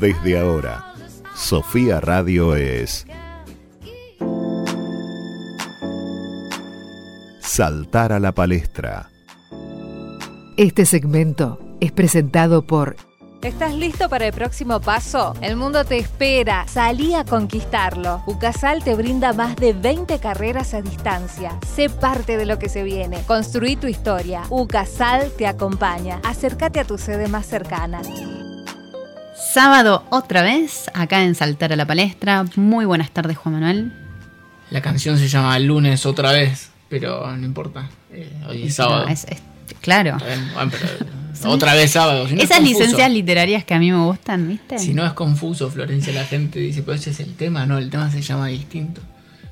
Desde ahora, Sofía Radio es Saltar a la palestra. Este segmento es presentado por ¿Estás listo para el próximo paso? El mundo te espera. Salí a conquistarlo. Ucasal te brinda más de 20 carreras a distancia. Sé parte de lo que se viene. Construí tu historia. Ucasal te acompaña. Acércate a tu sede más cercana. Sábado otra vez, acá en Saltar a la Palestra. Muy buenas tardes, Juan Manuel. La canción se llama Lunes otra vez, pero no importa. Eh, hoy es sábado. No, es- es- claro. Está bien, bueno, pero otra vez sábado. Si no es Esas licencias literarias que a mí me gustan, ¿viste? Si no es confuso, Florencia, la gente dice, pero ese es el tema. No, el tema se llama distinto.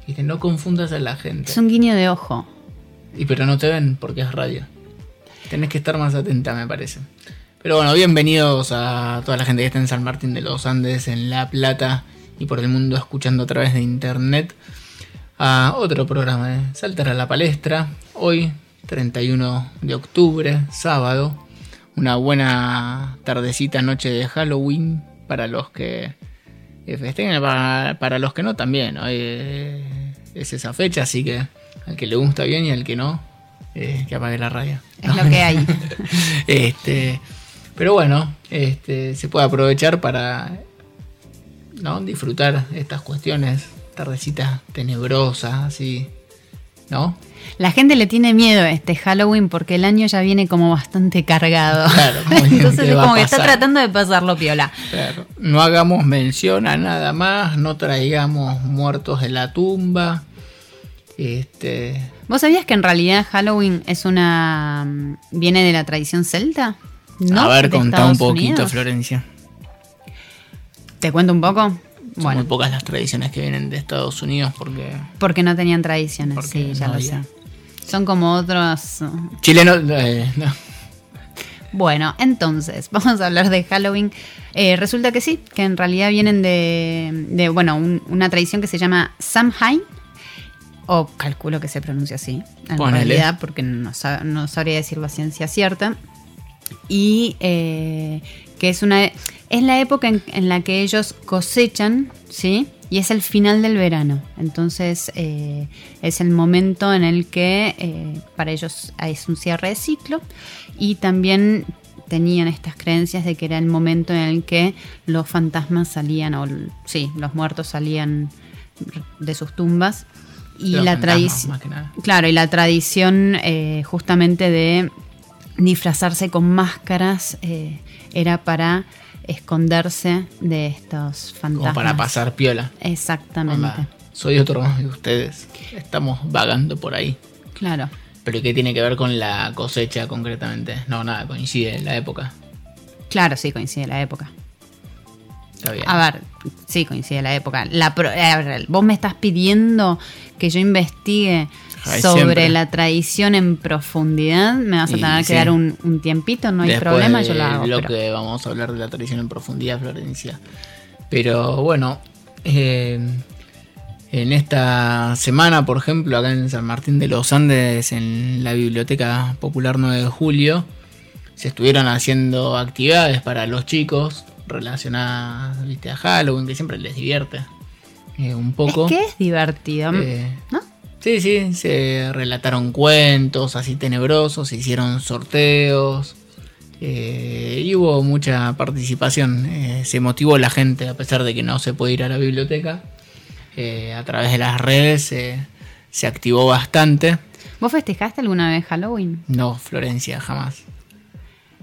Dice, no confundas a la gente. Es un guiño de ojo. Y pero no te ven porque es radio. Tenés que estar más atenta, me parece. Pero bueno, bienvenidos a toda la gente que está en San Martín de los Andes, en La Plata y por el mundo escuchando a través de internet a otro programa de Saltar a la Palestra. Hoy, 31 de octubre, sábado, una buena tardecita, noche de Halloween para los que eh, festejen, para, para los que no también. Hoy eh, es esa fecha, así que al que le gusta bien y al que no, eh, que apague la radio. Es lo que hay. este, pero bueno, este, se puede aprovechar para ¿no? disfrutar estas cuestiones, tardecitas tenebrosas, así, ¿no? La gente le tiene miedo a este Halloween porque el año ya viene como bastante cargado. Claro, Entonces es como que está tratando de pasarlo piola. Claro. No hagamos mención a nada más, no traigamos muertos de la tumba. Este, ¿Vos sabías que en realidad Halloween es una. mm, viene de la tradición celta? ¿No? a ver, ¿De contá un poquito, Unidos? Florencia. ¿Te cuento un poco? Son Bueno, muy pocas las tradiciones que vienen de Estados Unidos porque porque no tenían tradiciones, Porque sí, ya no lo había. sé. Son como otros. uh, chilenos eh, no. Bueno, entonces, vamos a hablar de Halloween. Eh, resulta que sí, que en realidad vienen de, de, bueno, un- una tradición que se llama Samhain, o calculo que se pronuncia así, en Ponele. realidad, porque no, no sabría decir la ciencia cierta. Y eh, que es una es la época en, en la que ellos cosechan, ¿sí? Y es el final del verano. Entonces eh, es el momento en el que eh, para ellos es un cierre de ciclo. Y también tenían estas creencias de que era el momento en el que los fantasmas salían, o sí, los muertos salían de sus tumbas. Y Los la tradición. Claro, y la tradición eh, justamente de disfrazarse con máscaras eh, era para esconderse de estos fantasmas. Como para pasar piola. Exactamente. Soy otro de ustedes. Estamos vagando por ahí. Claro. Pero ¿qué tiene que ver con la cosecha concretamente? No, nada, coincide en la época. Claro, sí, coincide la época. Está bien. A ver, sí, coincide la época. La pro- a ver, vos me estás pidiendo que yo investigue Ay, sobre siempre. la tradición en profundidad. Me vas a Y tener que sí. dar un, un tiempito, no hay problema, yo lo hago. pero- bloque vamos a hablar de la tradición en profundidad, Florencia. Pero bueno, eh, en esta semana, por ejemplo, acá en San Martín de los Andes, en la Biblioteca Popular 9 de Julio, se estuvieron haciendo actividades para los chicos relacionadas ¿viste? a Halloween, que siempre les divierte eh, un poco. Es que es divertido, Eh, ¿no? Sí, sí, se relataron cuentos así tenebrosos, se hicieron sorteos eh, y hubo mucha participación. Eh, se motivó la gente, a pesar de que no se puede ir a la biblioteca. Eh, a través de las redes se activó bastante. ¿Vos festejaste alguna vez Halloween? No, Florencia, jamás.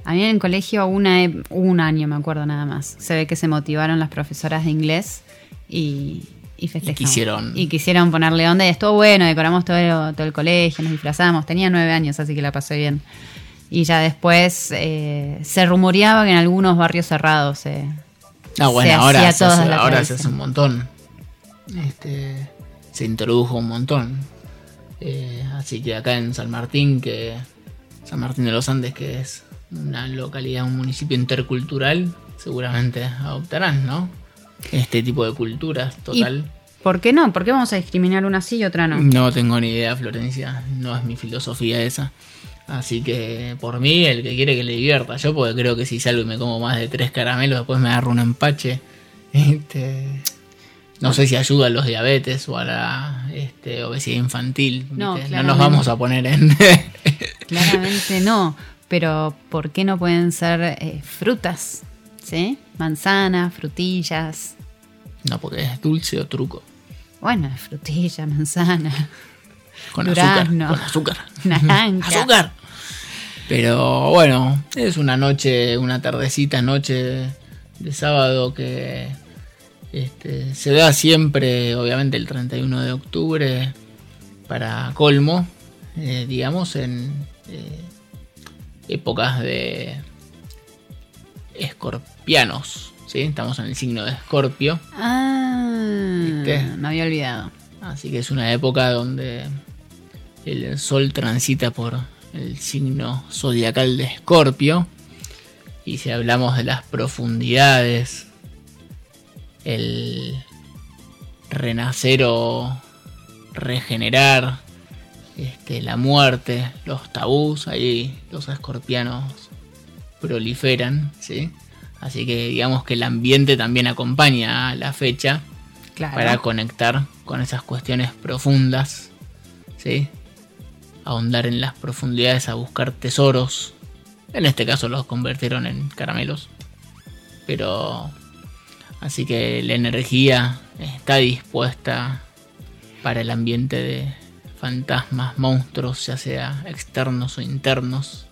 A mí en el colegio una, un año, me acuerdo nada más. Se ve que se motivaron las profesoras de inglés y, y festejamos. quisieron- Y quisieron ponerle onda y estuvo bueno, decoramos todo el, todo el colegio, nos disfrazamos. Tenía nueve años, así que la pasé bien. Y ya después eh, se rumoreaba que en algunos barrios cerrados se... Ah, bueno, se ahora, se hace, ahora se hace un montón. Este, se introdujo un montón. Eh, así que acá en San Martín, que San Martín de los Andes, que es una localidad, un municipio intercultural, seguramente adoptarán, ¿no? Este tipo de culturas, total. ¿Por qué no? ¿Por qué vamos a discriminar una sí y otra no? No tengo ni idea, Florencia. No es mi filosofía esa. Así que por mí, el que quiere que le divierta. Yo porque creo que si salgo y me como más de tres caramelos, después me agarro un empache. Este, no sé si ayuda a los diabetes o a la este, obesidad infantil. No, no nos vamos a poner en... Claramente no, pero ¿por qué no pueden ser eh, frutas? ¿Sí? Manzanas, frutillas. no, porque es dulce o truco. Bueno, frutilla, manzana, Con Durazno. azúcar. Con azúcar. naranja. ¡Azúcar! Pero bueno, es una noche, una tardecita, noche de sábado que este, se da siempre, obviamente, el 31 de octubre para colmo, eh, digamos, en eh, épocas de escorpianos. ¿sí? Estamos en el signo de escorpio. Ah, ¿Viste? me había olvidado. Así que es una época donde el sol transita por el signo zodiacal de Escorpio. Y si hablamos de las profundidades, el renacer o regenerar, este, la muerte, los tabús, ahí los escorpianos proliferan, ¿sí? Así que digamos que el ambiente también acompaña a la fecha Claro. para conectar con esas cuestiones profundas, ¿sí? Ahondar en las profundidades a buscar tesoros. En este caso los convirtieron en caramelos. Pero así que la energía está dispuesta para el ambiente de fantasmas, monstruos, ya sea externos o internos.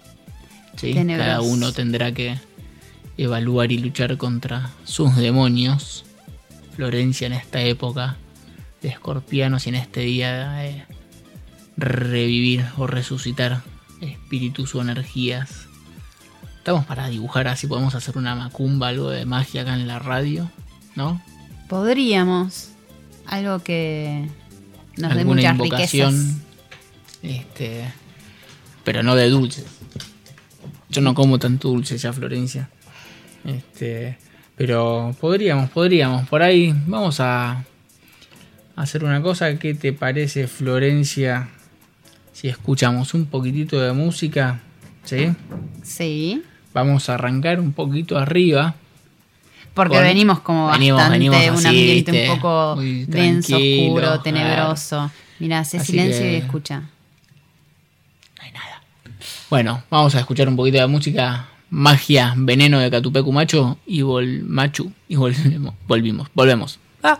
¿Sí? Cada uno tendrá que evaluar y luchar contra sus demonios. Florencia en esta época de escorpianos y en este día de revivir o resucitar espíritus o energías. Estamos para dibujar así, podemos hacer una macumba, algo de magia acá en la radio, ¿no? Podríamos. Algo que nos dé muchas invocación. riquezas. Este, pero no de dulces. Yo no como tanto dulce ya, Florencia. Este, pero podríamos, podríamos. Por ahí vamos a hacer una cosa. ¿Qué te parece, Florencia? Si escuchamos un poquitito de música, ¿sí? Sí. Vamos a arrancar un poquito arriba. Porque Con- venimos como venimos- bastante, venimos un ambiente un poco denso, oscuro, tenebroso. Mira, hace silencio que- y escucha. Bueno, vamos a escuchar un poquito de música. Magia, veneno de Catupecu Macho y vol Machu. Y volvemos. Volvimos. Volvemos. Ah.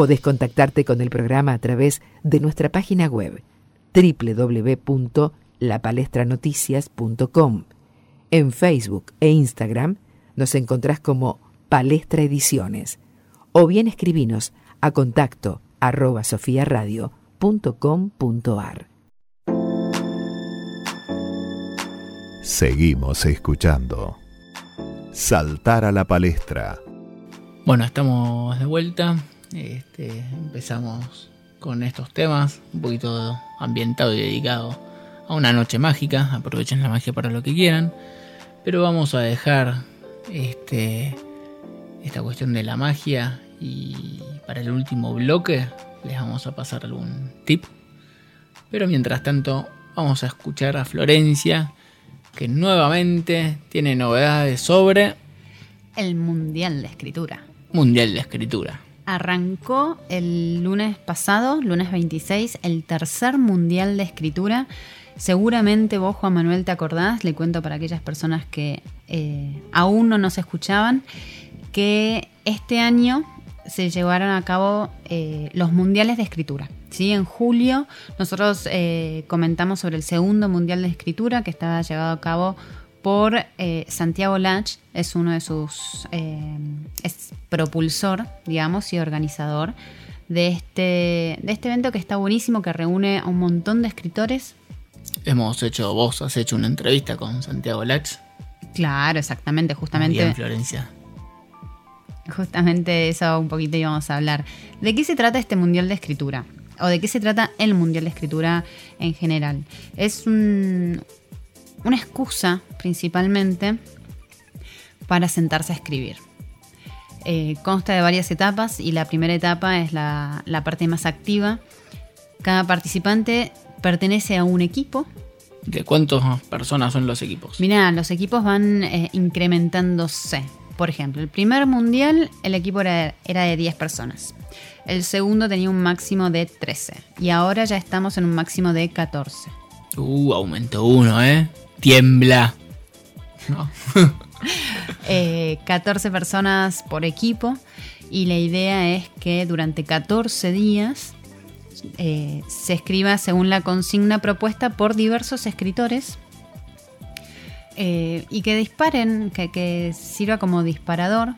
Podés contactarte con el programa a través de nuestra página web www.lapalestranoticias.com. En Facebook e Instagram nos encontrás como Palestra Ediciones o bien escribinos a contacto arroba sofiaradio.com.ar. Seguimos escuchando. Saltar a la palestra. Bueno, estamos de vuelta. Este, empezamos con estos temas, un poquito ambientado y dedicado a una noche mágica. Aprovechen la magia para lo que quieran. Pero vamos a dejar este, esta cuestión de la magia y para el último bloque les vamos a pasar algún tip. Pero mientras tanto vamos a escuchar a Florencia que nuevamente tiene novedades sobre El Mundial de Escritura. Mundial de Escritura. Arrancó el lunes pasado, lunes 26, el tercer Mundial de Escritura. Seguramente vos, Juan Manuel, te acordás, le cuento para aquellas personas que eh, aún no nos escuchaban, que este año se llevaron a cabo eh, los Mundiales de Escritura. ¿sí? En julio nosotros eh, comentamos sobre el segundo Mundial de Escritura que estaba llevado a cabo por eh, Santiago Lach, es uno de sus, eh, es propulsor, digamos, y organizador de este, de este evento que está buenísimo, que reúne a un montón de escritores. Hemos hecho, vos has hecho una entrevista con Santiago Lach. Claro, exactamente, justamente. en Florencia. Justamente eso un poquito íbamos a hablar. ¿De qué se trata este Mundial de Escritura? ¿O de qué se trata el Mundial de Escritura en general? Es un- una excusa principalmente para sentarse a escribir. Eh, consta de varias etapas y la primera etapa es la, la parte más activa. Cada participante pertenece a un equipo ¿De cuántas personas son los equipos? Mira, los equipos van eh, incrementándose. Por ejemplo, el primer mundial el equipo era, era de 10 personas. El segundo tenía un máximo de 13. Y ahora ya estamos en un máximo de 14. Uh, aumentó uno, ¿eh? Tiembla. No. Eh, 14 personas por equipo. Y la idea es que durante 14 días eh, se escriba según la consigna propuesta por diversos escritores. eh, y que disparen, que, que sirva como disparador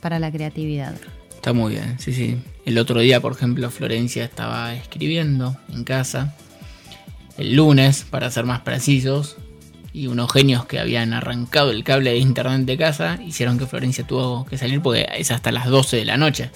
para la creatividad. Está muy bien, sí, sí. El otro día, por ejemplo, Florencia estaba escribiendo en casa. El lunes, para ser más precisos. Y unos genios que habían arrancado el cable de internet de casa hicieron que Florencia tuvo que salir porque es hasta las 12 de la noche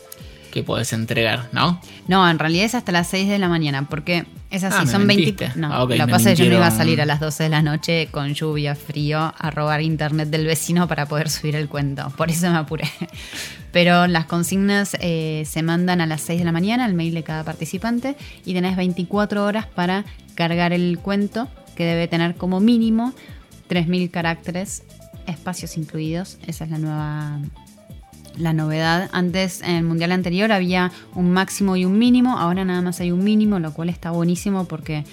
que podés entregar, ¿no? No, en realidad es hasta las 6 de la mañana, porque es así, Ah, son 20... mentiste. No, Ah, ok, lo que pasa es que yo no iba a salir a las 12 de la noche con lluvia, frío, a robar internet del vecino para poder subir el cuento. Por eso me apuré. Pero las consignas eh, se mandan a las 6 de la mañana, al mail de cada participante, y tenés 24 horas para cargar el cuento, que debe tener como mínimo 3.000 caracteres, espacios incluidos. Esa es la nueva la novedad. Antes, en el mundial anterior, había un máximo y un mínimo. Ahora nada más hay un mínimo, lo cual está buenísimo porque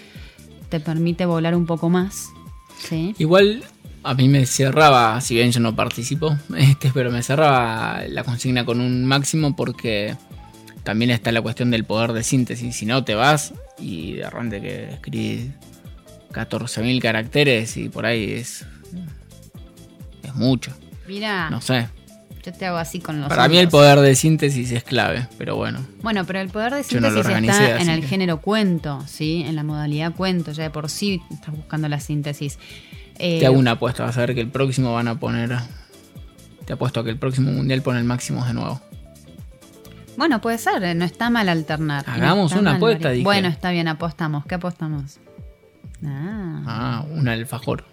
te permite volar un poco más. ¿sí? Igual a mí me cerraba, si bien yo no participo, este, pero me cerraba la consigna con un máximo porque también está la cuestión del poder de síntesis. Si no te vas y de repente que escribís 14.000 caracteres y por ahí es, es mucho. Mira, No sé. Yo te hago así con los. Para mí el poder de síntesis es clave, pero bueno. Bueno, pero el poder de no síntesis organicé, está en el que- género cuento, ¿sí? En la modalidad cuento, ya de por sí estás buscando la síntesis. Eh, Te hago una apuesta, vas a ver que el próximo van a poner... Te apuesto a que el próximo mundial pone el máximo de nuevo. Bueno, puede ser, eh, no está mal alternar. No Hagamos una apuesta, dije. Bueno, está bien, apostamos. ¿Qué apostamos? Ah. Ah, un alfajor.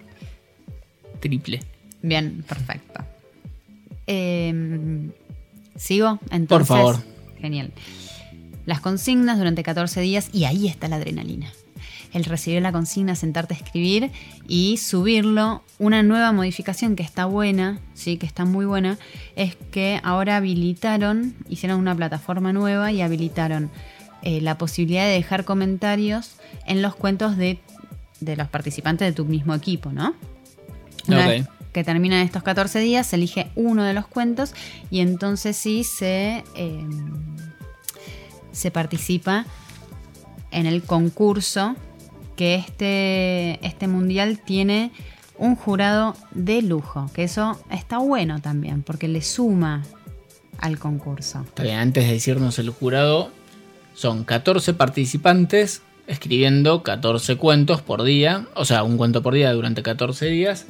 Triple. Bien, perfecto. Eh, ¿Sigo? Entonces, Por favor. Genial. Las consignas durante 14 días y ahí está la adrenalina. El recibir la consigna, sentarte a escribir y subirlo. Una nueva modificación que está buena, sí, que está muy buena, es que ahora habilitaron, hicieron una plataforma nueva y habilitaron eh, la posibilidad de dejar comentarios en los cuentos de, de los participantes de tu mismo equipo, ¿no? Una vez que terminan estos 14 días, se elige uno de los cuentos y entonces sí se, eh, se participa en el concurso que este, este mundial tiene un jurado de lujo, que eso está bueno también, porque le suma al concurso. Antes de decirnos el jurado, son 14 participantes escribiendo 14 cuentos por día, o sea, un cuento por día durante 14 días,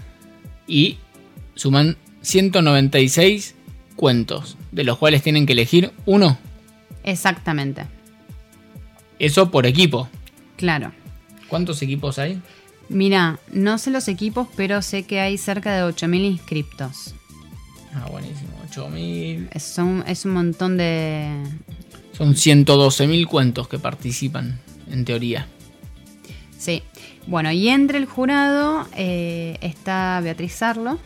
y suman 196 cuentos, de los cuales tienen que elegir uno. Exactamente, Eso por equipo. claro. ¿Cuántos equipos hay? Mira, no sé los equipos, pero sé que hay cerca de 8.000 inscriptos. Ah, buenísimo. 8.000. Es un, es un montón de... Son 112.000 cuentos que participan, en teoría. Sí. Bueno, y entre el jurado eh, está Beatriz Sarlo.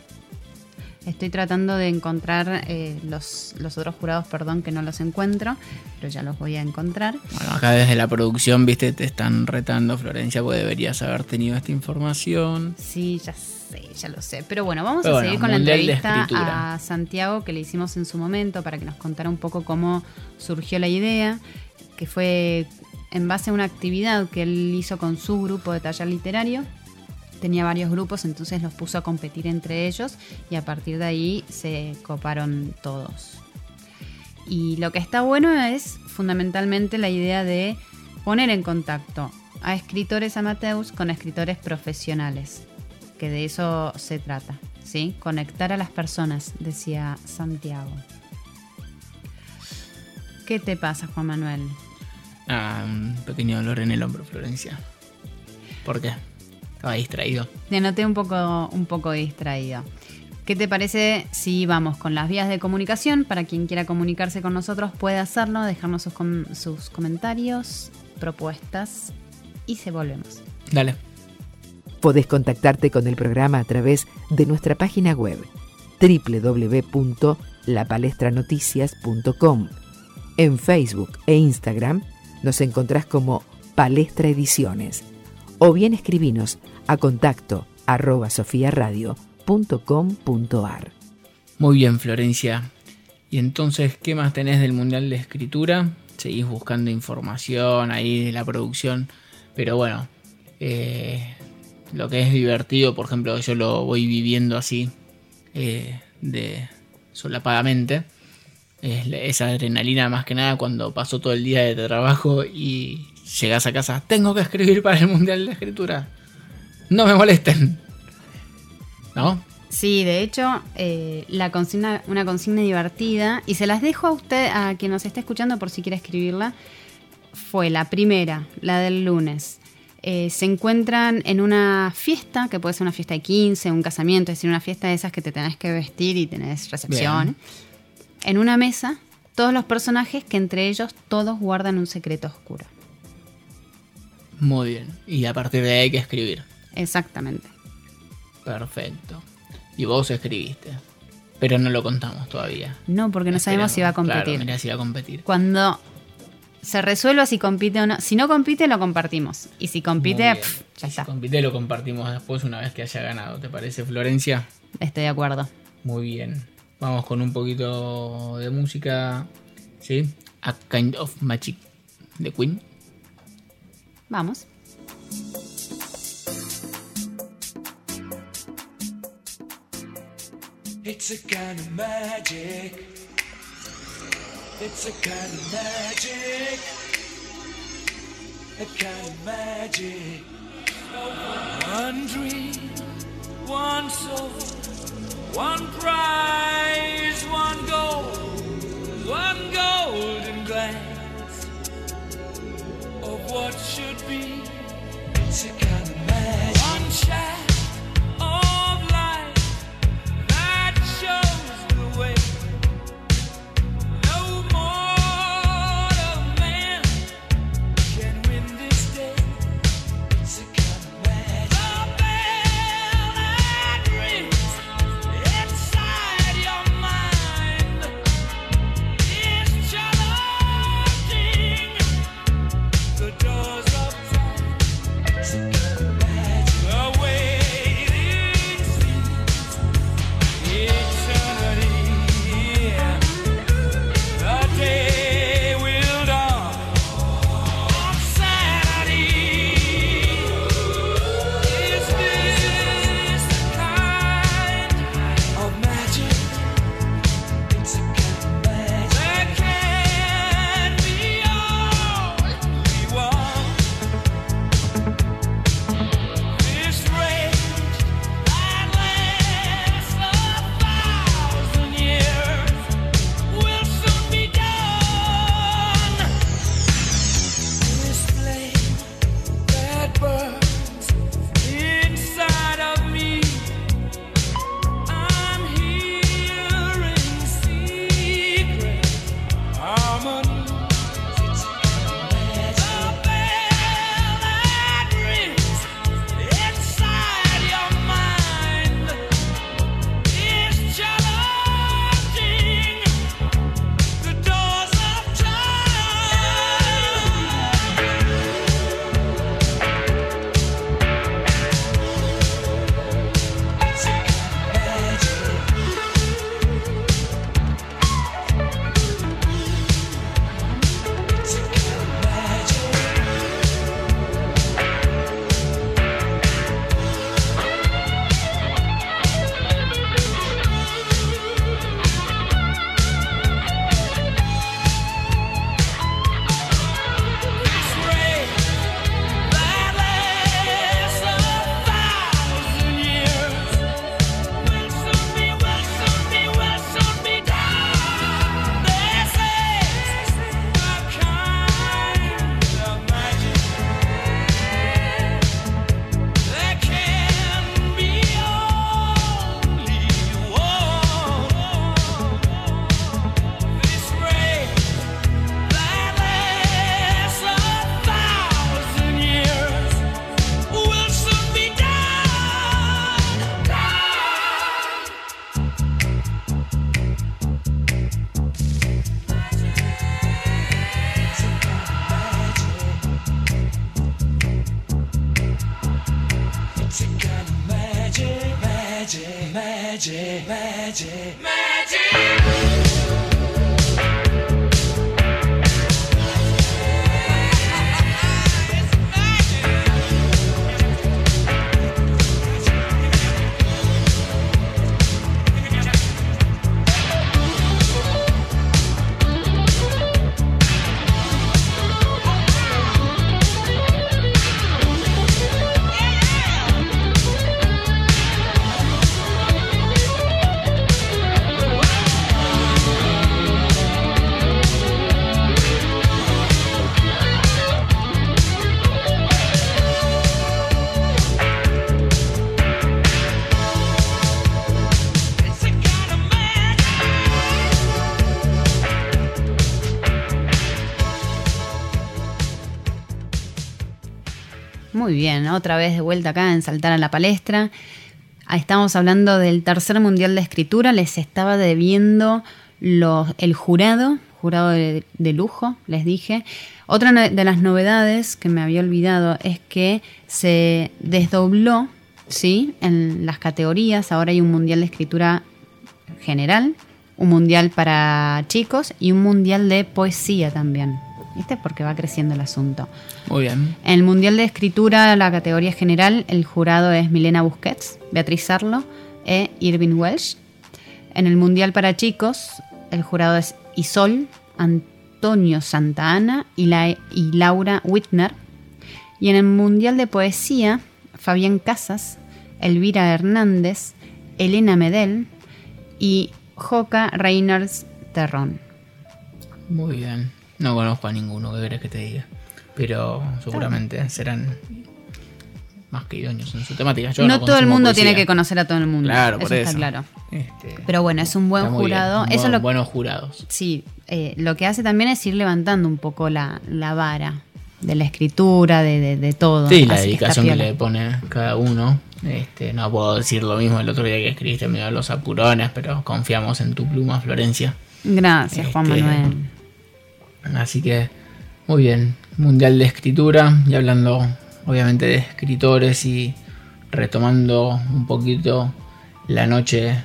Estoy tratando de encontrar eh, los, los otros jurados, perdón, que no los encuentro, pero ya los voy a encontrar. Bueno, acá desde la producción, viste, te están retando, Florencia, pues deberías haber tenido esta información. Sí, ya sé, ya lo sé. Pero bueno, vamos Pero a bueno, seguir con la entrevista a Santiago que le hicimos en su momento para que nos contara un poco cómo surgió la idea, que fue en base a una actividad que él hizo con su grupo de taller literario. Tenía varios grupos, entonces los puso a competir entre ellos y a partir de ahí se coparon todos. Y lo que está bueno es fundamentalmente la idea de poner en contacto a escritores amateurs con escritores profesionales, que de eso se trata, ¿sí? Conectar a las personas, decía Santiago. ¿Qué te pasa, Juan Manuel? Ah, un pequeño dolor en el hombro, Florencia. ¿Por qué? Estaba distraído. Te noté un poco, un poco distraído. ¿Qué te parece si vamos con las vías de comunicación? Para quien quiera comunicarse con nosotros puede hacerlo, dejarnos sus, com- sus comentarios, propuestas y se volvemos. Dale. Podés contactarte con el programa a través de nuestra página web www.lapalestranoticias.com. En Facebook e Instagram nos encontrás como Palestra Ediciones o bien escribinos a contacto arroba sofiaradio.com.ar. Muy bien, Florencia. Y entonces, ¿qué más tenés del Mundial de Escritura? Seguís buscando información ahí de la producción. Pero bueno, eh, lo que es divertido, por ejemplo, yo lo voy viviendo así, eh, de solapadamente. Es esa adrenalina más que nada cuando paso todo el día de trabajo y llegas a casa. Tengo que escribir para el Mundial de Escritura. No me molesten. ¿No? Sí, de hecho, eh, la consigna, una consigna divertida, y se las dejo a usted, a quien nos está escuchando por si quiere escribirla, fue la primera, la del lunes. Eh, se encuentran en una fiesta, que puede ser una fiesta de 15, un casamiento, es decir, una fiesta de esas que te tenés que vestir y tenés recepción. Bien. En una mesa, todos los personajes que entre ellos todos guardan un secreto oscuro. Muy bien. Y a partir de ahí hay que escribir. Exactamente. Perfecto. Y vos escribiste. Pero no lo contamos todavía. No, porque no sabemos si va a competir. Claro, mirá si va a competir. Cuando se resuelva si compite o no. Si no compite, lo compartimos. Y si compite, ya si está. compite lo compartimos después una vez que haya ganado. ¿Te parece, Florencia? Estoy de acuerdo. Muy bien. Vamos con un poquito de música. ¿Sí? A Kind of Magic de Queen. Vamos. It's a kind of magic. It's a kind of magic. A kind of magic. One dream, one soul, one prize, one goal, one golden glance of what should be. It's Muy bien, otra vez de vuelta acá en Saltar a la Palestra. Ah, Estamos hablando del tercer mundial de escritura. Les estaba debiendo los, el jurado, jurado de, de lujo, les dije. Otra de las novedades que me había olvidado es que se desdobló, ¿sí? En las categorías. Ahora hay un mundial de escritura general, un mundial para chicos y un mundial de poesía también. ¿Viste? Porque va creciendo el asunto. Muy bien. En el Mundial de Escritura, la categoría general, el jurado es Milena Busquets, Beatriz Sarlo e Irving Welsh. En el Mundial para chicos, el jurado es Isol, Antonio Santana y, la- y Laura Whitner. Y en el Mundial de Poesía, Fabián Casas, Elvira Hernández, Elena Medel y Joca Reynolds Terrón. Muy bien. No conozco a ninguno, ¿qué querés que te diga? Pero seguramente serán más que idóneos en su temática. Yo no todo el mundo poesía. tiene que conocer a todo el mundo. Claro, por eso está claro. Este, Pero bueno, es un buen bien. jurado. Eso lo Buenos jurados. Sí, eh, lo que hace también es ir levantando un poco la, la vara de la escritura, de, de- de todo. Sí, la Así dedicación que, le pone cada uno. Este, no puedo decir lo mismo el otro día que escribiste medio los apurones, pero confiamos en tu pluma, Florencia. Gracias, Juan Este, Manuel. Así que, muy bien. Mundial de Escritura. Y hablando, obviamente, de escritores y retomando un poquito la noche,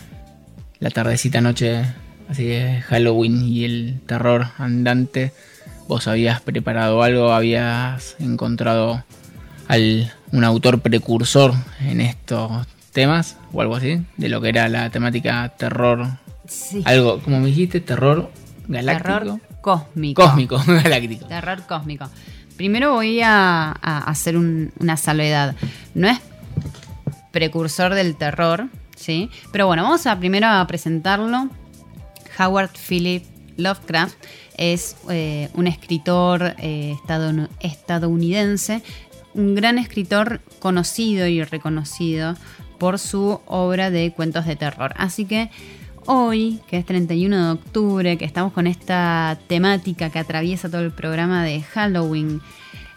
la tardecita noche, así de Halloween y el terror andante. ¿Vos habías preparado algo? ¿Habías encontrado al, un autor precursor en estos temas? O algo así, de lo que era la temática terror. Sí. Algo, como me dijiste, terror galáctico. Terror cósmico. Cósmico, galáctico. Terror cósmico. Primero voy a, a hacer un- una salvedad. No es precursor del terror, ¿sí? Pero bueno, vamos a primero a presentarlo. Howard Philip Lovecraft es eh, un escritor eh, estadounidense, un gran escritor conocido y reconocido por su obra de cuentos de terror. Así que hoy, que es 31 de octubre, que estamos con esta temática que atraviesa todo el programa de Halloween,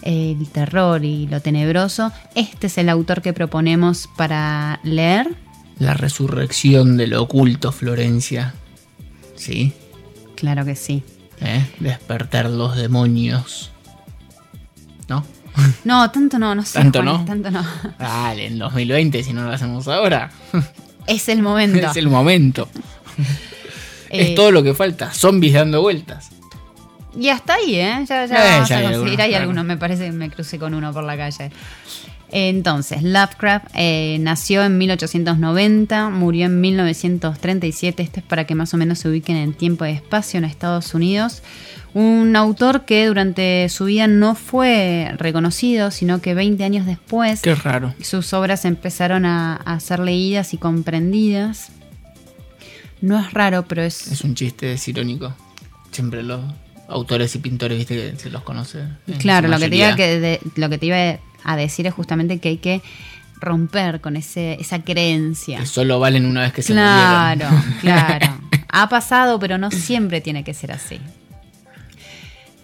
eh, el terror y lo tenebroso, este es el autor que proponemos para leer. La resurrección de lo oculto, Florencia. Sí, Claro que sí. ¿eh? despertar los demonios. ¿No? No, tanto no, no sé. Tanto Juan, no. Tanto no. Dale, en 2020, si no lo hacemos ahora, Es el momento. es el momento. Eh, Es todo lo que falta, zombies dando vueltas. Y hasta ahí, ¿eh? Ya, ya Eh, vamos ya a hay conseguir. algunos, Hay claro. algunos, me parece que me crucé con uno por la calle. Entonces, Lovecraft eh, nació en 1890, murió en 1937. Esto es para que más o menos se ubiquen en tiempo y espacio en Estados Unidos. Un autor que durante su vida no fue reconocido, sino que 20 años después Qué raro. sus obras empezaron a, a ser leídas y comprendidas. No es raro, pero es, Es un chiste, es irónico. Siempre los autores y pintores, viste, que se los conoce. Claro, lo que, te iba que de- lo que te iba a decir es justamente que hay que romper con ese, esa creencia. Que solo valen una vez que se Claro, murieron. claro. Ha pasado, pero no siempre tiene que ser así.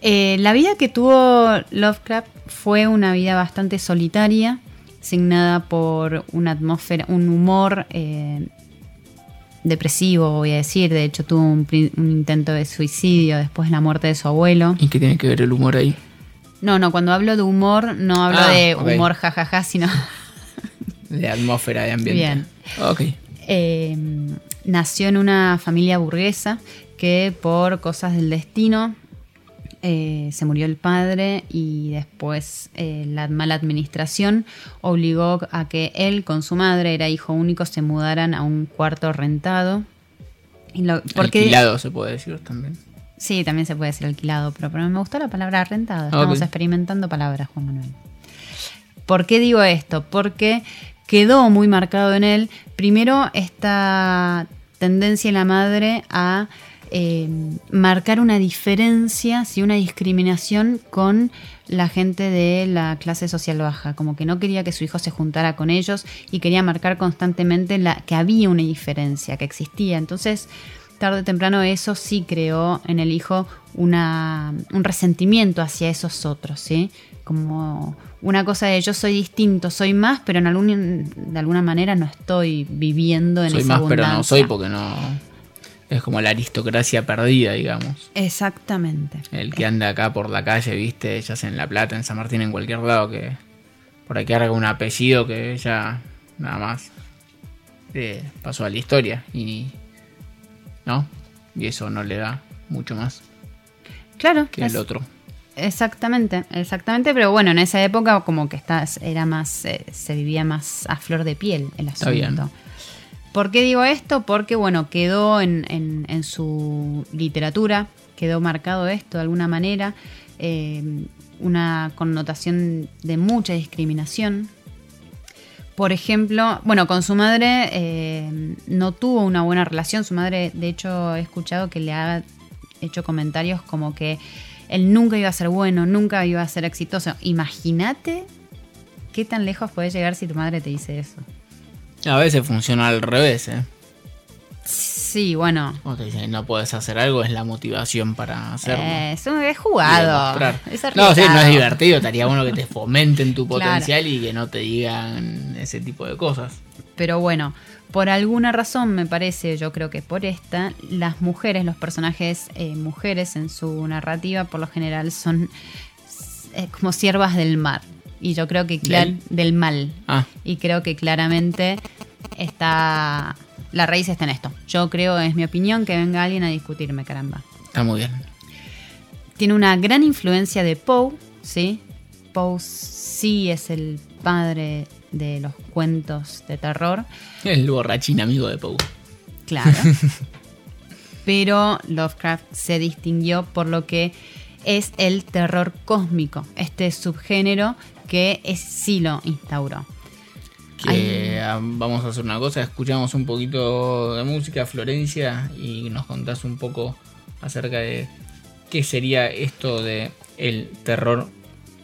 Eh, la vida que tuvo Lovecraft fue una vida bastante solitaria, signada por una atmósfera, un humor eh, depresivo, voy a decir. De hecho, tuvo un, un intento de suicidio después de la muerte de su abuelo. ¿Y qué tiene que ver el humor ahí? No, no, cuando hablo de humor, no hablo Ah, de humor jajaja, sino De atmósfera, de ambiente. Bien. Ok. eh, nació en una familia burguesa que por cosas del destino eh, se murió el padre y después eh, la mala administración obligó a que él con su madre, era hijo único, se mudaran a un cuarto rentado. Y lo- porque, Alquilado se puede decir también. Sí, también se puede decir alquilado, pero, pero me gustó la palabra rentado. Estamos Ok. experimentando palabras, Juan Manuel. ¿Por qué digo esto? Porque quedó muy marcado en él, primero, esta tendencia en la madre a eh, marcar una diferencia, sí, una discriminación con la gente de la clase social baja, como que no quería que su hijo se juntara con ellos y quería marcar constantemente la, que había una diferencia, que existía. Entonces, tarde o temprano eso sí creó en el hijo una, un resentimiento hacia esos otros, ¿sí? Como una cosa de yo soy distinto, soy más, pero en algún, de alguna manera no estoy viviendo en Soy esa más, pero no abundancia. soy porque no. Es como la aristocracia perdida, digamos. Exactamente. El que anda acá por la calle, viste, ya sea en La Plata, en San Martín, en cualquier lado, que por aquí haga un apellido que ya nada más eh, pasó a la historia. Y. ¿No? Y eso no le da mucho más Claro, que es- el otro. Exactamente, exactamente, pero bueno, en esa época como que está, era más, eh, se vivía más a flor de piel el Está asunto. bien. ¿Por qué digo esto? Porque bueno, quedó en, en- su literatura, quedó marcado esto de alguna manera, eh, una connotación de mucha discriminación. Por ejemplo, bueno, con su madre eh, no tuvo una buena relación. Su madre, de hecho, he escuchado que le ha hecho comentarios como que él nunca iba a ser bueno, nunca iba a ser exitoso. Imagínate qué tan lejos puedes llegar si tu madre te dice eso. A veces funciona al revés, ¿eh? Sí, bueno. Cuando te dicen no puedes hacer algo, es la motivación para hacerlo. eh, es, un- es jugado. Es no, sí, no es divertido. Estaría bueno que te fomenten tu Claro. potencial y que no te digan ese tipo de cosas. Pero bueno, por alguna razón me parece, yo creo que por esta, las mujeres, los personajes eh, mujeres en su narrativa por lo general son eh, como siervas del mar. Y yo creo que del mal. Ah, Y creo que claramente está... La raíz está en esto. Yo creo, es mi opinión, que venga alguien a discutirme, caramba. está muy bien. Tiene una gran influencia de Poe, ¿sí? Poe sí es el padre de los cuentos de terror. El borrachín amigo de Poe. Claro. Pero Lovecraft se distinguió por lo que es el terror cósmico, este subgénero que es, sí lo instauró. Que ah, vamos a hacer una cosa, escuchamos un poquito de música, Florencia, y nos contás un poco acerca de qué sería esto de el terror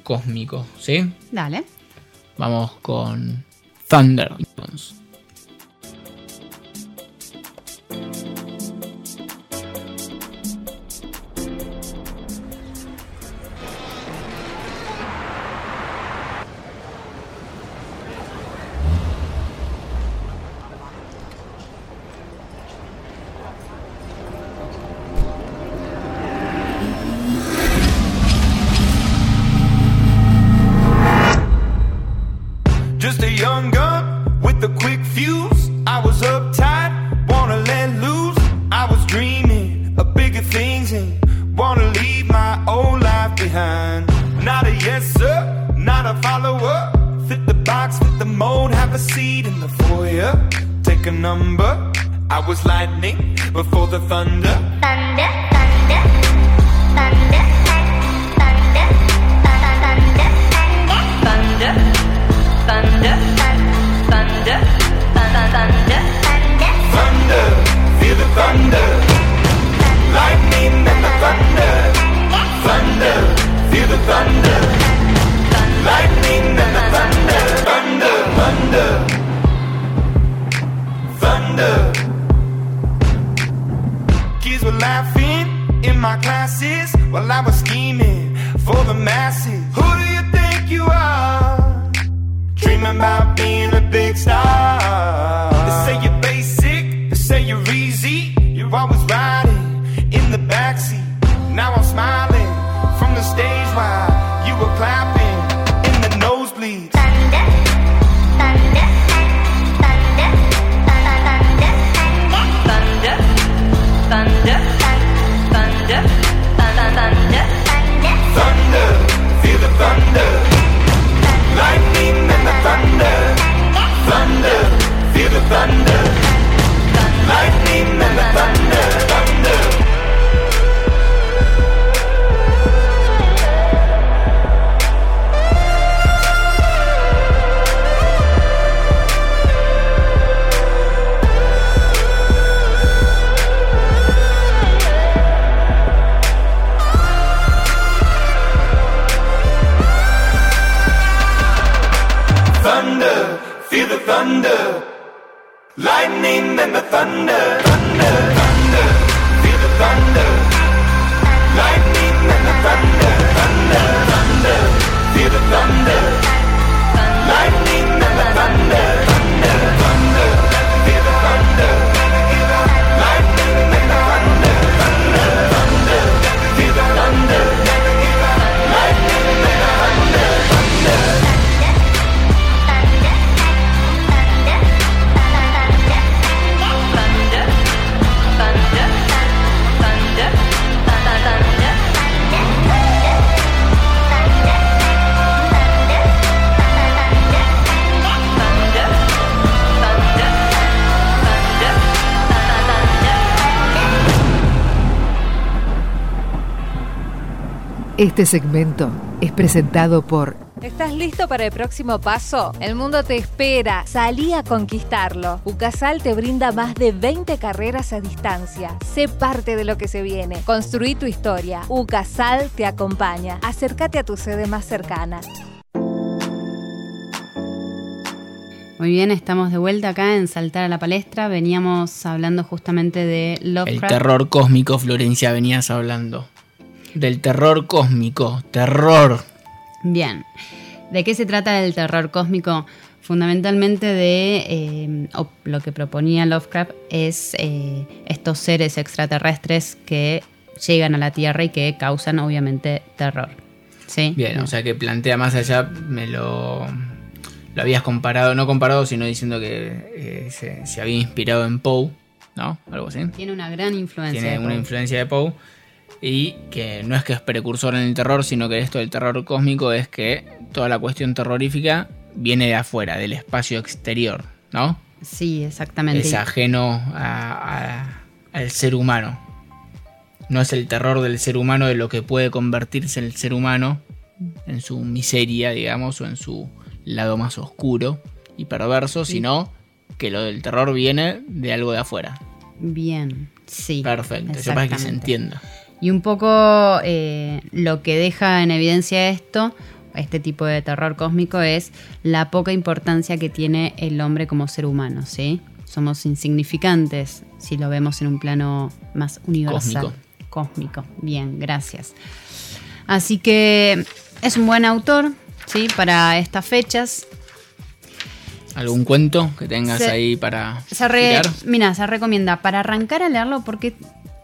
cósmico, ¿sí? Dale. Vamos con Thunder. Este segmento es presentado por ¿Estás listo para el próximo paso? El mundo te espera. Salí a conquistarlo. Ucasal te brinda más de 20 carreras a distancia. Sé parte de lo que se viene. Construí tu historia. Ucasal te acompaña. Acércate a tu sede más cercana. Muy bien, estamos de vuelta acá en Saltar a la Palestra. Veníamos hablando justamente de El Lovecraft. terror cósmico, Florencia, venías hablando. Del terror cósmico. Terror. Bien. ¿De qué se trata el terror cósmico? Fundamentalmente de eh, lo que proponía Lovecraft es eh, estos seres extraterrestres que llegan a la Tierra y que causan obviamente terror. ¿Sí? Bien, o sea que plantea más allá, me lo, lo habías comparado, no comparado, sino diciendo que eh, se, se había inspirado en Poe, ¿no? Algo así. Tiene una gran influencia. Tiene una Poe. influencia de Poe. Y que no es que es precursor en el terror, sino que esto del terror cósmico es que toda la cuestión terrorífica viene de afuera, del espacio exterior, ¿no? Sí, exactamente. Es ajeno a- a- al ser humano. No es el terror del ser humano de lo que puede convertirse el ser humano en su miseria, digamos, o en su lado más oscuro y perverso, sino que lo del terror viene de algo de afuera. Bien, sí. Perfecto, yo para que se entienda. Y un poco eh, lo que deja en evidencia esto, este tipo de terror cósmico, es la poca importancia que tiene el hombre como ser humano, ¿sí? Somos insignificantes si lo vemos en un plano más universal. Cósmico. Cósmico. Bien, gracias. Así que es un buen autor, ¿sí? Para estas fechas. ¿Algún cuento que tengas Se- ahí para Se re- tirar? mira, se recomienda para arrancar a leerlo porque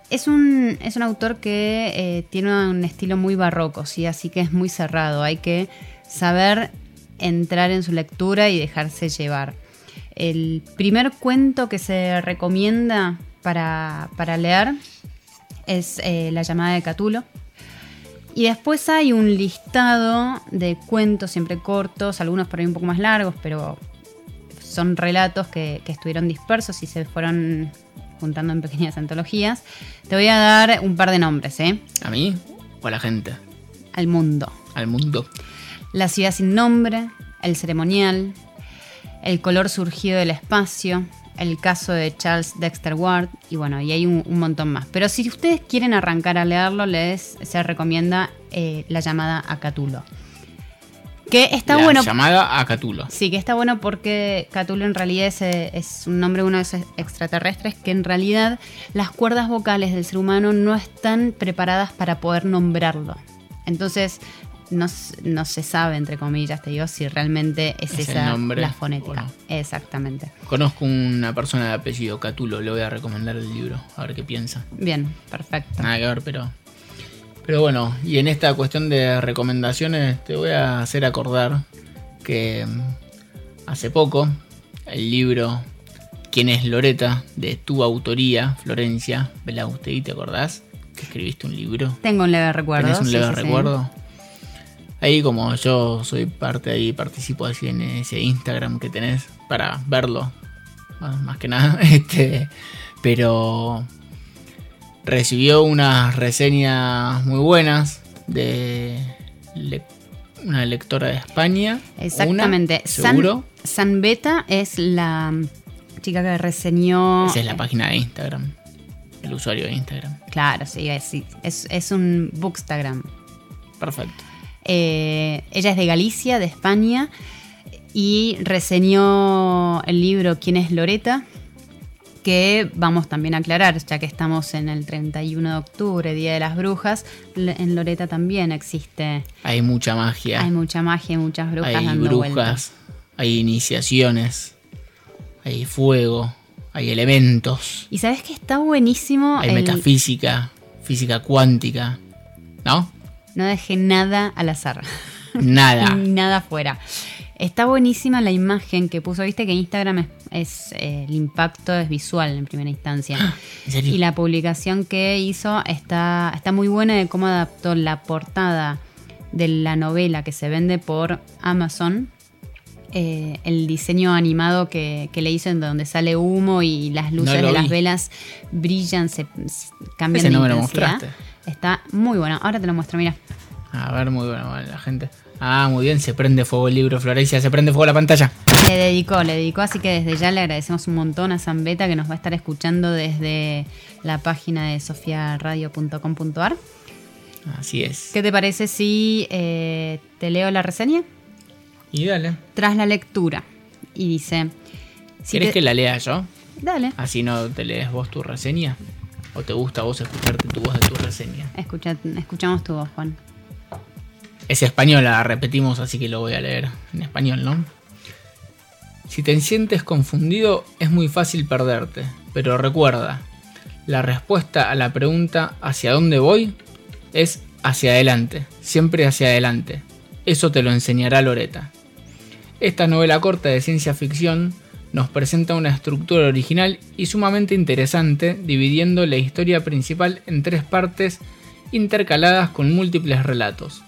es un, es un autor que eh, tiene un estilo muy barroco, ¿sí? así que es muy cerrado. Hay que saber entrar en su lectura y dejarse llevar. El primer cuento que se recomienda para, para leer es eh, La llamada de Catulo. Y después hay un listado de cuentos siempre cortos, algunos por ahí un poco más largos, pero son relatos que, que estuvieron dispersos y se fueron juntando en pequeñas antologías. Te voy a dar un par de nombres, ¿eh? ¿A mí o a la gente? Al mundo. ¿Al mundo? La ciudad sin nombre, el ceremonial, el color surgido del espacio, el caso de Charles Dexter Ward y bueno, y hay un, un montón más. Pero si ustedes quieren arrancar a leerlo, les se recomienda eh, la llamada a Catulo. Que está la bueno. llamada a Catulo. Sí, que está bueno porque Cthulhu en realidad es, eh, es un nombre de uno de esos extraterrestres que en realidad las cuerdas vocales del ser humano no están preparadas para poder nombrarlo. Entonces no, no se sabe, entre comillas, te digo, si realmente es, Es esa nombre la fonética. no. Exactamente. Conozco una persona de apellido Catulo, le voy a recomendar el libro, a ver qué piensa. Bien, perfecto. Nada que ver, pero. Pero bueno, y en esta cuestión de recomendaciones te voy a hacer acordar que mm, hace poco el libro ¿Quién es Loreta? de tu autoría, Florencia Belaustegui, ¿te acordás? Que escribiste un libro. Tengo un leve recuerdo. ¿Tenés un leve sí, sí. recuerdo? Ahí como yo soy parte ahí, participo así en ese Instagram que tenés para verlo. Más, más que nada. Este. Pero recibió unas reseñas muy buenas de le- una lectora de España. Exactamente. Una, seguro. San, San Beta es la chica que reseñó. Esa es la página de Instagram. El usuario de Instagram. Claro, sí, es, es, es un Bookstagram. Perfecto. Eh, ella es de Galicia, de España, y reseñó el libro ¿Quién es Loreta? Que vamos también a aclarar, ya que estamos en el 31 de octubre, Día de las Brujas, en Loreta también existe, Hay mucha magia. hay mucha magia, muchas brujas hay dando brujas, vueltas. hay iniciaciones, hay fuego, hay elementos, Y sabes que está buenísimo hay el- metafísica, física cuántica, ¿no? no deje nada al azar. Nada. Nada fuera. Está buenísima la imagen que puso, viste que Instagram es, es, eh, el impacto es visual en primera instancia. ¿En serio? Y la publicación que hizo está, está muy buena de cómo adaptó la portada de la novela que se vende por Amazon. eh, el diseño animado que, que le hizo en donde sale humo y las luces No de las vi. velas brillan, se, se cambian Ese de no me lo mostraste. Está muy bueno. Ahora te lo muestro, mira. A ver, muy bueno, la gente. Ah, muy bien, se prende fuego el libro, Florencia, se prende fuego la pantalla. Le dedicó, le dedicó, así que desde ya le agradecemos un montón a Zambeta que nos va a estar escuchando desde la página de sofiaradio.com.ar. Así es. ¿Qué te parece si eh, te leo la reseña? Y dale. Tras la lectura. Y dice... si ¿Querés te- que la lea yo? Dale, Así no te lees vos tu reseña. ¿O te gusta a vos escucharte tu voz de tu reseña? escucha, escuchamos tu voz, Juan. Es española, repetimos, así que lo voy a leer en español, ¿no? Si te sientes confundido, es muy fácil perderte, pero recuerda, la respuesta a la pregunta ¿hacia dónde voy? es hacia adelante, siempre hacia adelante. Eso te lo enseñará Loreta. Esta novela corta de ciencia ficción nos presenta una estructura original y sumamente interesante, dividiendo la historia principal en tres partes intercaladas con múltiples relatos.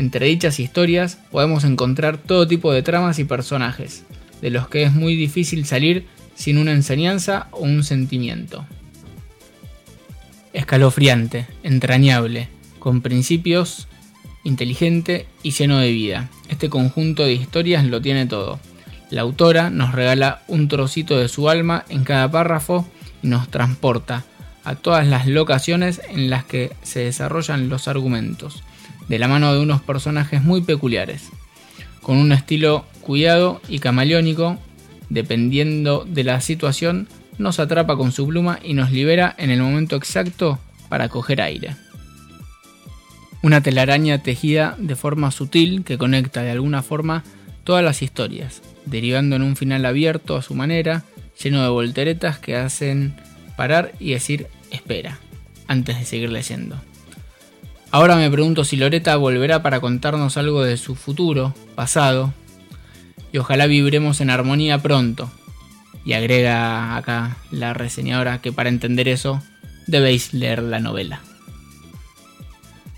Entre dichas historias podemos encontrar todo tipo de tramas y personajes, de los que es muy difícil salir sin una enseñanza o un sentimiento. Escalofriante, entrañable, con principios, inteligente y lleno de vida. Este conjunto de historias lo tiene todo. La autora nos regala un trocito de su alma en cada párrafo y nos transporta a todas las locaciones en las que se desarrollan los argumentos, de la mano de unos personajes muy peculiares, con un estilo cuidado y camaleónico, dependiendo de la situación, nos atrapa con su pluma y nos libera en el momento exacto para coger aire. Una telaraña tejida de forma sutil que conecta de alguna forma todas las historias, derivando en un final abierto a su manera, lleno de volteretas que hacen parar y decir espera, antes de seguir leyendo. Ahora me pregunto si Loreta volverá para contarnos algo de su futuro, pasado, y ojalá vibremos en armonía pronto. Y agrega acá la reseñadora que para entender eso debéis leer la novela.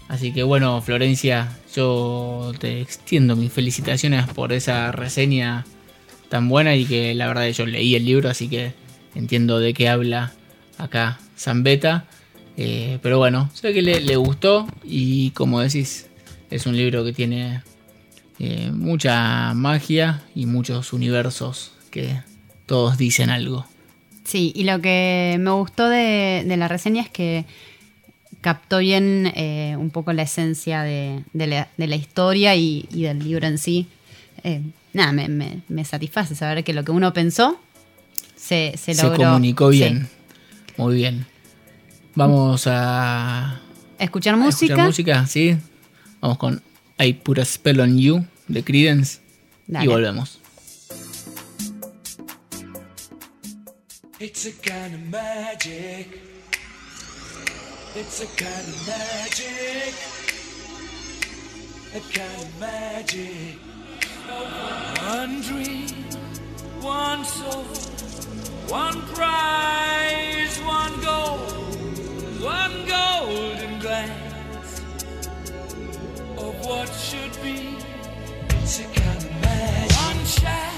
Así que bueno, Florencia, yo te extiendo mis felicitaciones por esa reseña tan buena y que la verdad yo leí el libro, así que entiendo de qué habla acá Zambeta. Eh, pero bueno, sé que le, le gustó y como decís, es un libro que tiene eh, mucha magia y muchos universos que todos dicen algo. Sí, y lo que me gustó de, de la reseña es que captó bien eh, un poco la esencia de, de la, de la historia y, y del libro en sí. Nada, me, me- me satisface saber que lo que uno pensó se, se Se logró. comunicó Sí. bien. Muy bien. Vamos a Escuchar a música. escuchar música, ¿sí? Vamos con I Put a Spell on You de Credence Dale. y volvemos. It's a kind of magic. It's a kind of magic. A kind of magic. One dream, one soul, one prize, one goal, one golden glance of what should be. It's a kind of magic. One shaft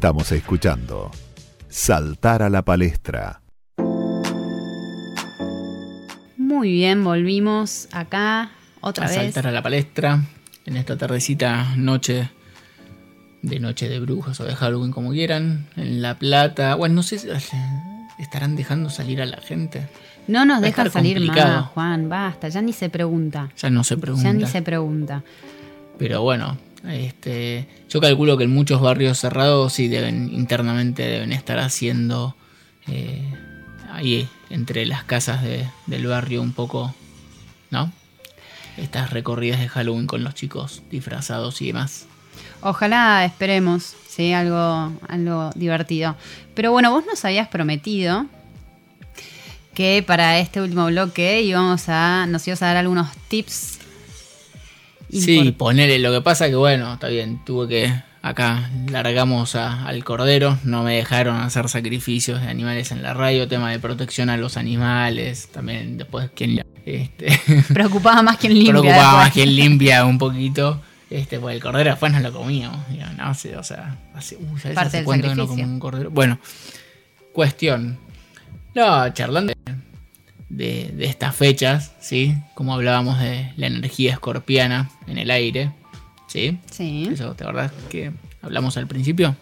Estamos escuchando Saltar a la palestra. Muy bien, volvimos acá otra a vez. saltar a la palestra en esta tardecita noche de noche de brujas o de Halloween como quieran en La Plata bueno no sé si estarán dejando salir a la gente No nos dejan salir complicado. más, Juan, basta, ya ni se pregunta. ya no se pregunta Ya ni se pregunta. pero bueno este yo calculo que en muchos barrios cerrados sí deben internamente deben estar haciendo eh, ahí entre las casas de- del barrio un poco no estas recorridas de Halloween con los chicos disfrazados y demás Ojalá esperemos, sí, algo, algo divertido. Pero bueno, vos nos habías prometido que para este último bloque íbamos a, nos ibas a dar algunos tips. Sí, ponele. Lo que pasa que, bueno, está bien. Tuve que. Acá largamos a- al cordero. No me dejaron hacer sacrificios de animales en la radio. Tema de protección a los animales. También después, quien. Este, Preocupaba más quien limpia. preocupaba después. más quien limpia un poquito. Este, pues el cordero después nos lo comíamos. No sé, o sea, hace, uy, ¿sabes Parte hace del cuánto no como un cordero? Bueno, cuestión. No, charlando de, de estas fechas, ¿sí? Como hablábamos de la energía escorpiana en el aire, ¿sí? Sí. Eso, ¿te acordás que hablamos al principio?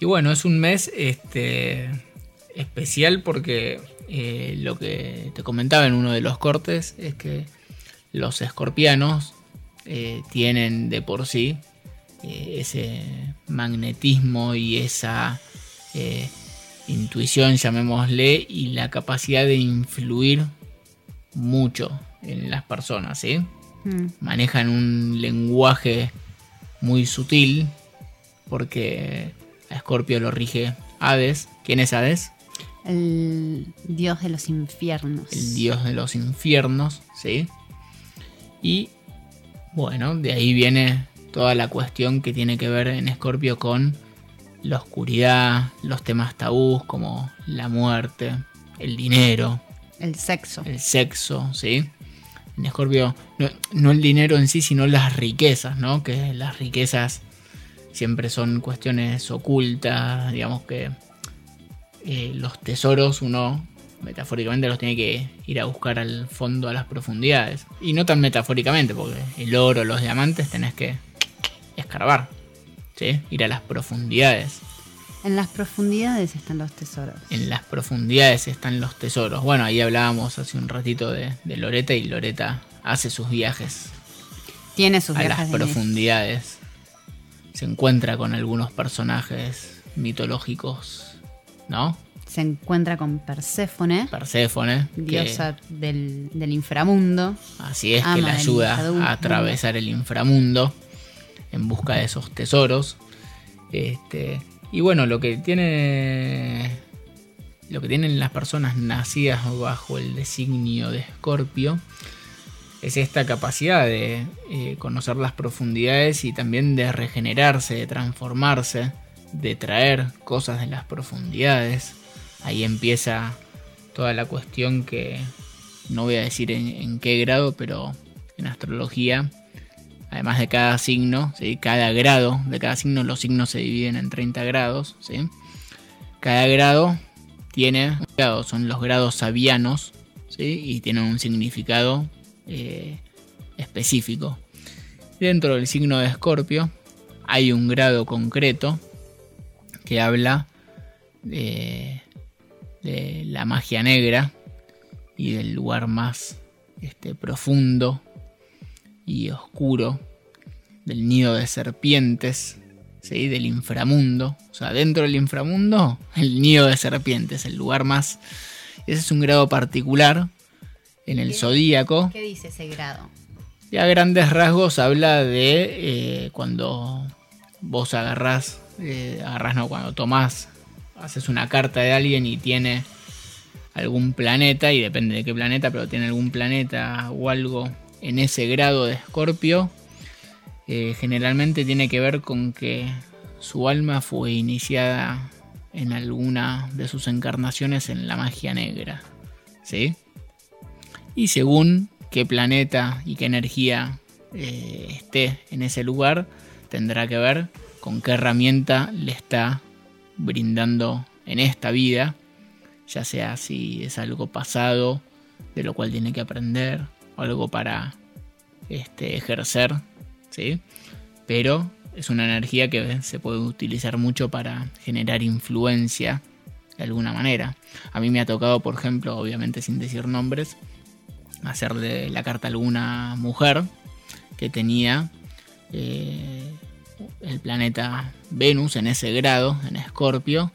Y bueno, es un mes este, especial porque eh, lo que te comentaba en uno de los cortes es que los escorpianos eh, tienen de por sí eh, ese magnetismo y esa intuición, llamémosle, y la capacidad de influir mucho en las personas, ¿sí? Mm. manejan un lenguaje muy sutil porque a Scorpio lo rige Hades. ¿Quién es Hades? El dios de los infiernos. El dios de los infiernos, ¿sí? Y bueno, de ahí viene toda la cuestión que tiene que ver en Scorpio con la oscuridad, los temas tabús como la muerte, el dinero, El sexo. el sexo, ¿sí? En Escorpio, no, no el dinero en sí, sino las riquezas, ¿no? Que las riquezas siempre son cuestiones ocultas, digamos que eh, los tesoros uno metafóricamente los tiene que ir a buscar al fondo, a las profundidades. Y no tan metafóricamente, porque el oro, los diamantes tenés que escarbar, ¿sí? Ir a las profundidades. En las profundidades están los tesoros. En las profundidades están los tesoros. Bueno, ahí hablábamos hace un ratito de, de Loreta y Loreta hace sus viajes Tiene sus a viajes las de profundidades. Se encuentra con algunos personajes mitológicos, ¿no? Se encuentra con Perséfone, Perséfone, que diosa del, del inframundo. así es que le ayuda a atravesar el inframundo en busca de esos tesoros. Este, y bueno, lo que tiene lo que tienen las personas nacidas bajo el designio de Escorpio es esta capacidad de eh, conocer las profundidades y también de regenerarse, de transformarse, de traer cosas de las profundidades. Ahí empieza toda la cuestión que no voy a decir en, en qué grado, pero en astrología, además de cada signo, ¿sí? cada grado de cada signo, los signos se dividen en 30 grados. ¿sí? Cada grado tiene un son los grados sabianos ¿sí? y tienen un significado eh, específico. Dentro del signo de Escorpio hay un grado concreto que habla de, de la magia negra, y del lugar más este, profundo y oscuro del nido de serpientes, ¿sí? del inframundo. O sea, dentro del inframundo, el nido de serpientes, el lugar más... Ese es un grado particular en el zodíaco. ¿Qué dice ese grado? Y a grandes rasgos habla de eh, cuando vos agarrás, eh, agarrás no, cuando tomás, haces una carta de alguien y tiene algún planeta, y depende de qué planeta, pero tiene algún planeta o algo en ese grado de escorpio, eh, generalmente tiene que ver con que su alma fue iniciada en alguna de sus encarnaciones en la magia negra. ¿Sí? Y según qué planeta y qué energía eh, esté en ese lugar, tendrá que ver con qué herramienta le está brindando en esta vida, ya sea si es algo pasado, de lo cual tiene que aprender, algo para este, ejercer, ¿sí? Pero es una energía que se puede utilizar mucho para generar influencia de alguna manera. A mí me ha tocado, por ejemplo, obviamente sin decir nombres, hacerle la carta a alguna mujer que tenía eh, el planeta Venus en ese grado, en Escorpio,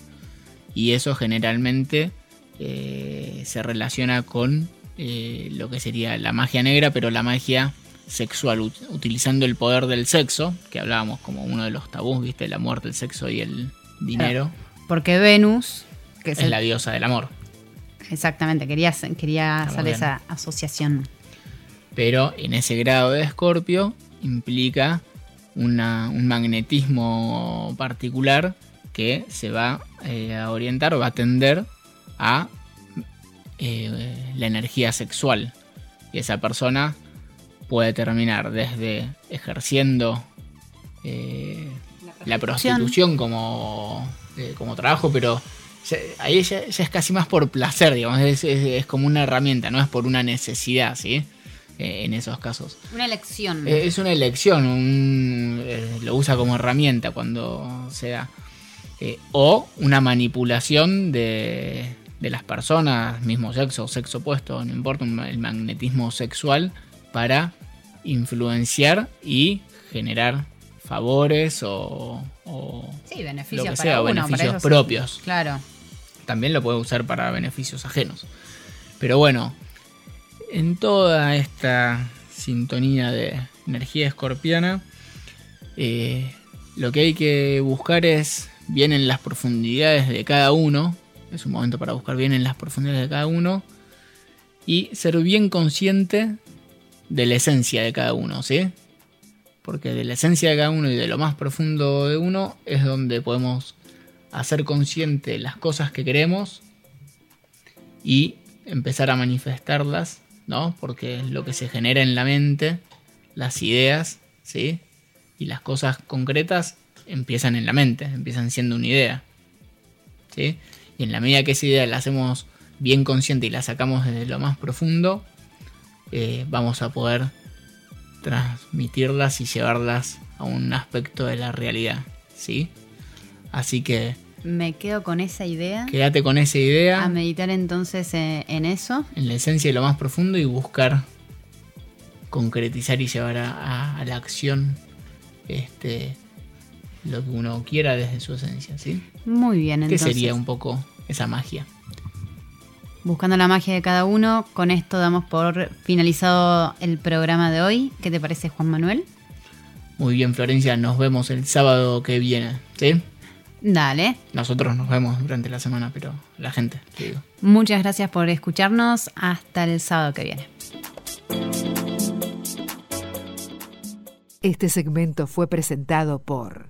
y eso generalmente eh, se relaciona con eh, lo que sería la magia negra, pero la magia sexual, ut- utilizando el poder del sexo, que hablábamos como uno de los tabús, viste, la muerte, el sexo y el dinero, Porque Venus, que es, es el- la diosa del amor. exactamente, quería, quería hacer esa asociación. pero en ese grado de escorpio implica una- un magnetismo particular que se va eh, a orientar o va a tender a eh, la energía sexual. Y esa persona puede terminar desde ejerciendo eh, la prostitución como, eh, como trabajo, pero ahí ya, ya es casi más por placer, digamos, es, es- es como una herramienta, no es por una necesidad, ¿sí? Eh, en esos casos. Una elección. Eh, Es una elección, un- eh, lo usa como herramienta cuando se da. O una manipulación de, de las personas, mismo sexo o sexo opuesto, no importa, el magnetismo sexual para influenciar y generar favores o, o sí, beneficios lo que para sea, o uno, para beneficios sí. propios Claro. también lo puede usar para beneficios ajenos. Pero bueno, en toda esta sintonía de energía escorpiana, eh, lo que hay que buscar es bien en las profundidades de cada uno. Es un momento para buscar bien en las profundidades de cada uno. Y ser bien consciente de la esencia de cada uno, ¿sí? Porque de la esencia de cada uno y de lo más profundo de uno es donde podemos hacer consciente las cosas que queremos y empezar a manifestarlas, ¿no? Porque lo que se genera en la mente, las ideas, ¿sí? Y las cosas concretas empiezan en la mente, empiezan siendo una idea, ¿sí? Y en la medida que esa idea la hacemos bien consciente y la sacamos desde lo más profundo, eh, vamos a poder transmitirlas y llevarlas a un aspecto de la realidad, ¿sí? Así que Me quedo con esa idea. quédate con esa idea. A meditar entonces eh, en eso. en la esencia de lo más profundo y buscar concretizar y llevar a, a- a la acción este lo que uno quiera desde su esencia, ¿sí? Muy bien, ¿Qué entonces. sería un poco esa magia? Buscando la magia de cada uno, con esto damos por finalizado el programa de hoy. ¿Qué te parece, Juan Manuel? Muy bien, Florencia, nos vemos el sábado que viene, ¿sí? Dale. Nosotros nos vemos durante la semana, pero la gente, te digo. Muchas gracias por escucharnos. Hasta el sábado que viene. Este segmento fue presentado por